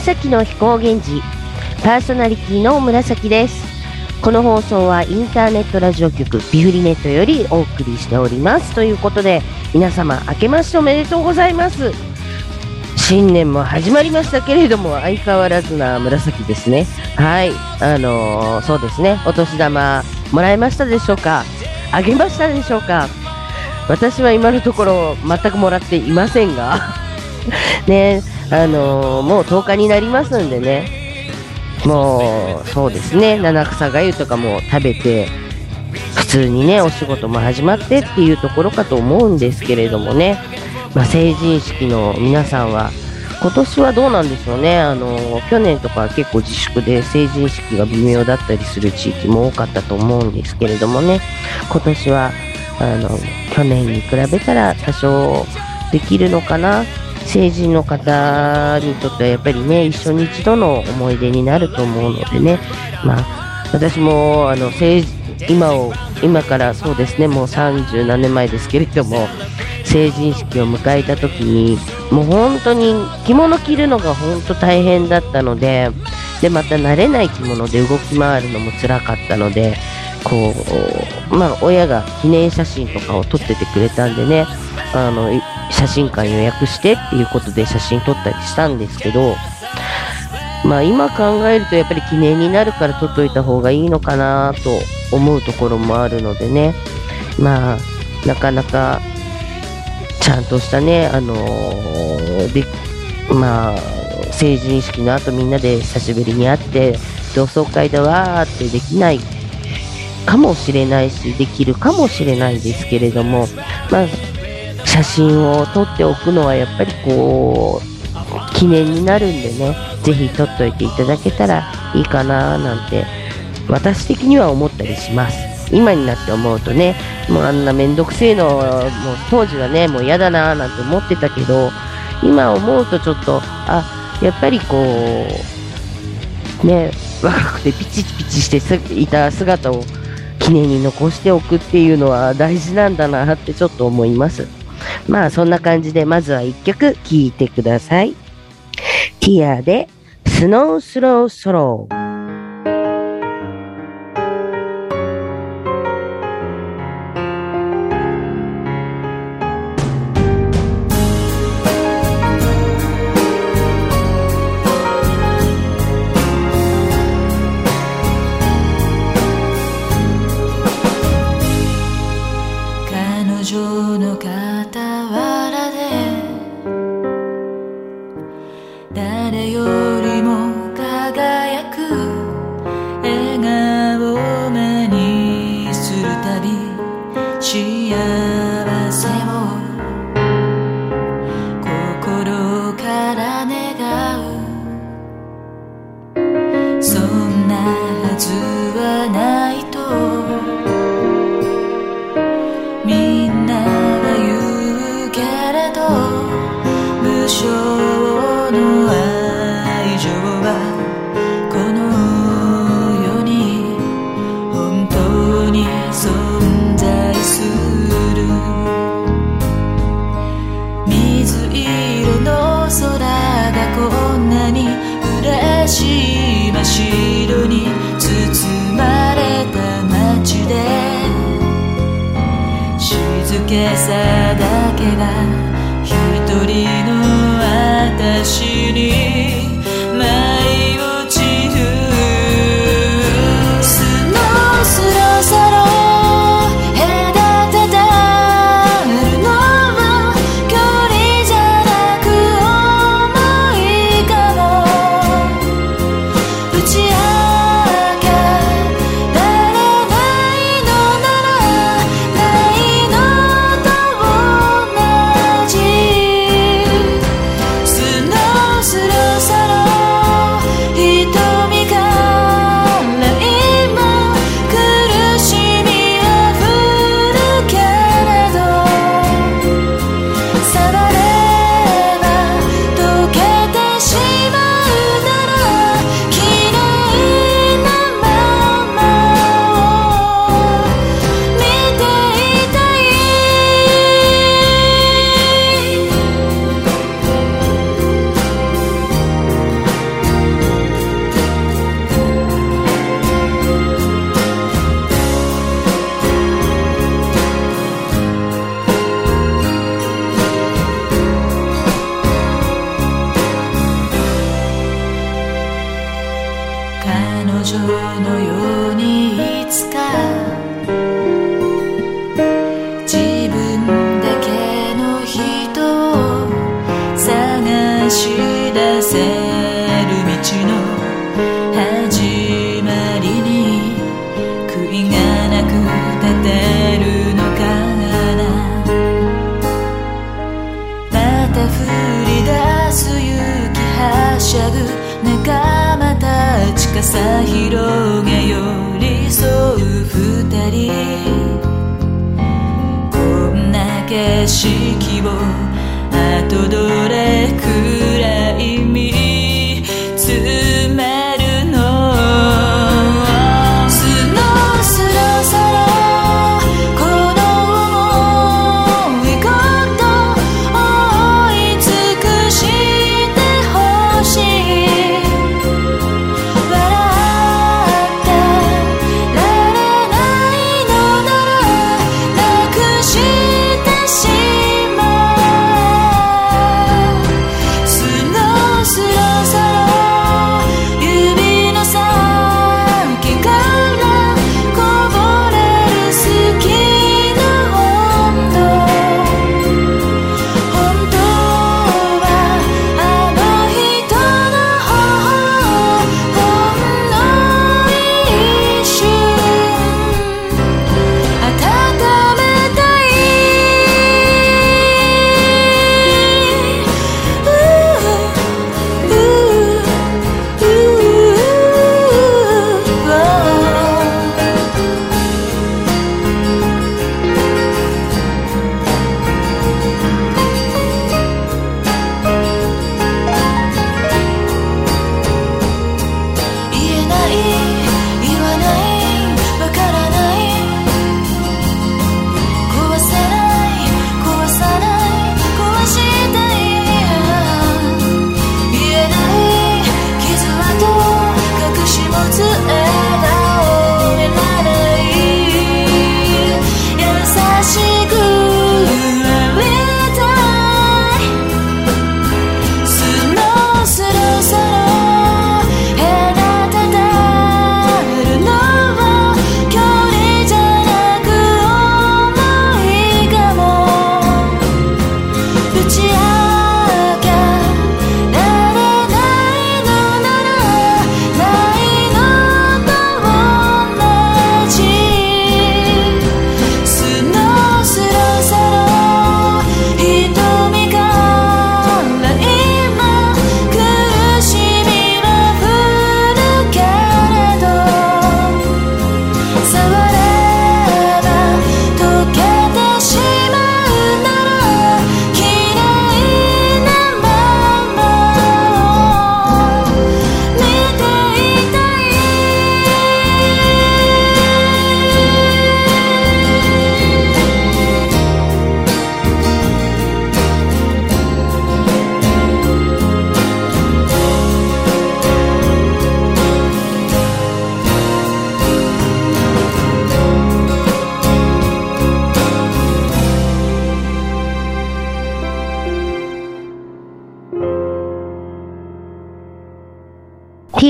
紫の飛行源氏パーソナリティの紫です。この放送はインターネットラジオ局ビフリネットよりお送りしております。ということで皆様明けましておめでとうございます。新年も始まりましたけれども相変わらずな紫ですね。はい。あのー、そうですね。お年玉もらえましたでしょうか？あげましたでしょうか？私は今のところ全くもらっていませんが。ね。あのー、もう10日になりますんでね。もうそうですね。七草がゆとかも食べて普通にねお仕事も始まってっていうところかと思うんですけれどもね、まあ、成人式の皆さんは今年はどうなんでしょうね。あの去年とかは結構自粛で成人式が微妙だったりする地域も多かったと思うんですけれどもね。今年はあの去年に比べたら多少できるのかな。成人の方にとってはやっぱりね、一緒に一度の思い出になると思うのでね、まあ、私もあの成今を今からそうですね、もう30何年前ですけれども、成人式を迎えた時に、もう本当に着物着るのが本当大変だったので、で、また慣れない着物で動き回るのも辛かったので、こう、まあ、親が記念写真とかを撮っててくれたんでね、あの、写真館予約してっていうことで写真撮ったりしたんですけど、まあ今考えるとやっぱり記念になるから撮っといた方がいいのかなと思うところもあるのでね、まあなかなかちゃんとしたね、あのー、で、まあ成人式の後みんなで久しぶりに会って同窓会だわーってできないかもしれないし、できるかもしれないですけれども、まあ写真を撮っておくのはやっぱりこう記念になるんでねぜひ撮っといていただけたらいいかななんて私的には思ったりします今になって思うとねもうあんなめんどくせえのもう当時はねもう嫌だななんて思ってたけど今思うとちょっとあやっぱりこうね若くてピチピチしていた姿を記念に残しておくっていうのは大事なんだなってちょっと思います。まあそんな感じでまずは一曲聴いてください。ティアでスノースローソロー。景色をあとどれく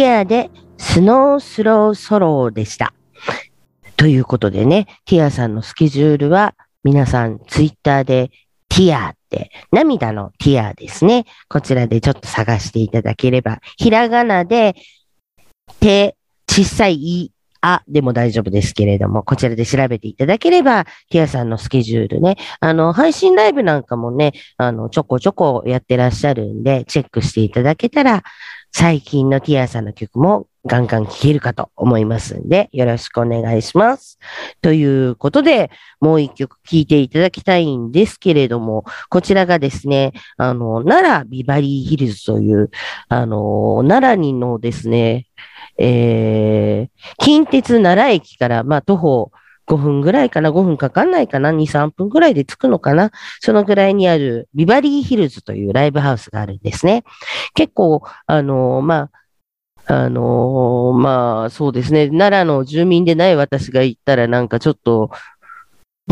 ティアでスノースローソローでした。ということでね、ティアさんのスケジュールは皆さんツイッターでティアって涙のティアですね。こちらでちょっと探していただければ、ひらがなで手、小さいい、あでも大丈夫ですけれども、こちらで調べていただければ、ティアさんのスケジュールね、あの、配信ライブなんかもね、あの、ちょこちょこやってらっしゃるんで、チェックしていただけたら、最近のティアさんの曲もガンガン聴けるかと思いますんで、よろしくお願いします。ということで、もう一曲聴いていただきたいんですけれども、こちらがですね、あの、奈良ビバリーヒルズという、あの、奈良にのですね、えー、近鉄奈良駅から、まあ、徒歩5分ぐらいかな、5分かかんないかな、2、3分ぐらいで着くのかな、そのぐらいにあるビバリーヒルズというライブハウスがあるんですね。結構、あの、まあ、あのまあ、そうですね。奈良の住民でない私が言ったらなんかちょっと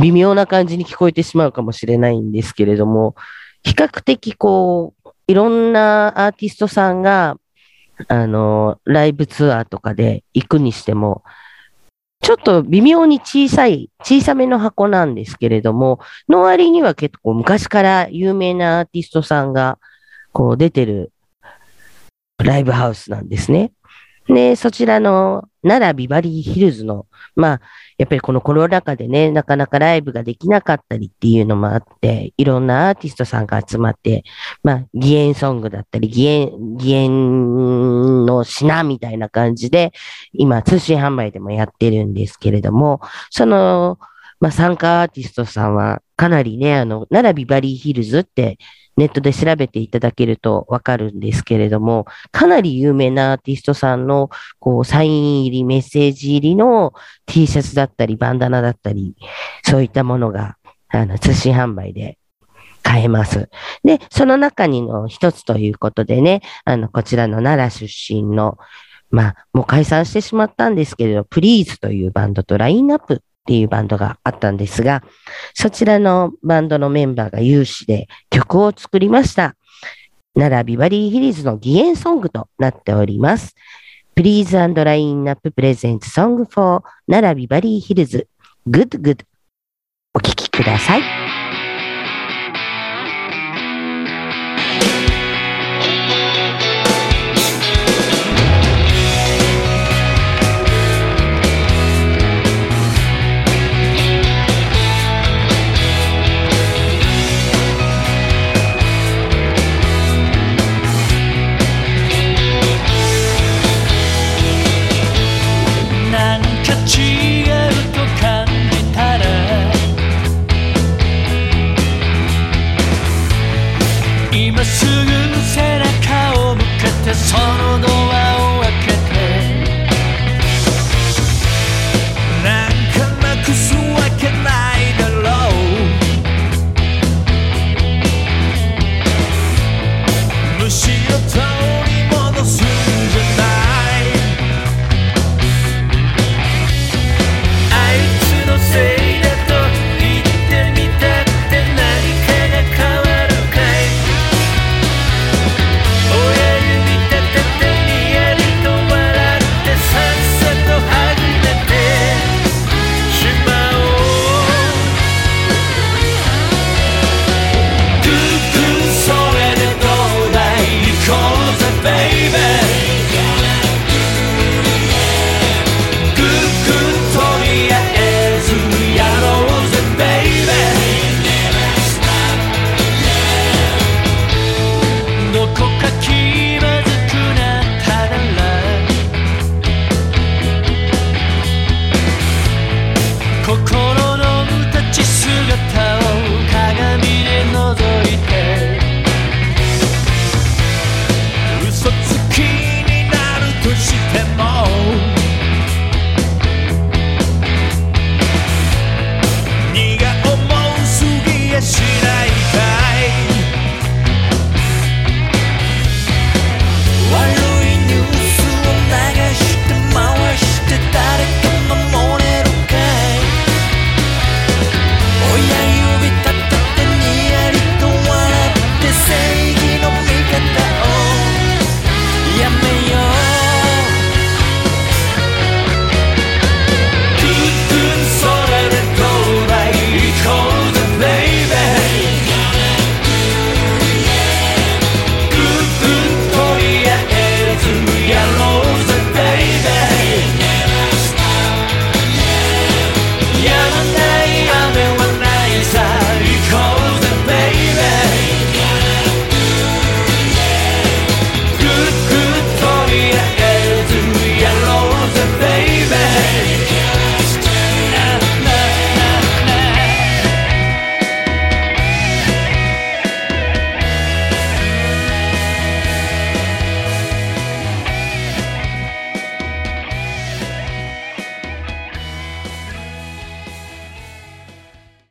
微妙な感じに聞こえてしまうかもしれないんですけれども、比較的こう、いろんなアーティストさんが、あのライブツアーとかで行くにしても、ちょっと微妙に小さい、小さめの箱なんですけれども、の割には結構昔から有名なアーティストさんがこう出てるライブハウスなんですね。で、そちらの奈良ビバリーヒルズの、まあ、やっぱりこのコロナ禍でね、なかなかライブができなかったりっていうのもあって、いろんなアーティストさんが集まって、まあ、義援ソングだったり、義援、義援の品みたいな感じで、今、通信販売でもやってるんですけれども、その、まあ、参加アーティストさんは、かなりね、あの、奈良ビバリーヒルズって、ネットで調べていただけるとわかるんですけれども、かなり有名なアーティストさんの、こう、サイン入り、メッセージ入りの T シャツだったり、バンダナだったり、そういったものが、あの、通信販売で買えます。で、その中にの一つということでね、あの、こちらの奈良出身の、まあ、もう解散してしまったんですけれど、プリーズというバンドとラインナップっていうバンドがあったんですが、そちらのバンドのメンバーが有志で曲を作りました。奈良ビバリーヒルズの義援ソングとなっております。Please and Line Up Present Song for 奈良ビバリーヒルズ Good Good お聴きください。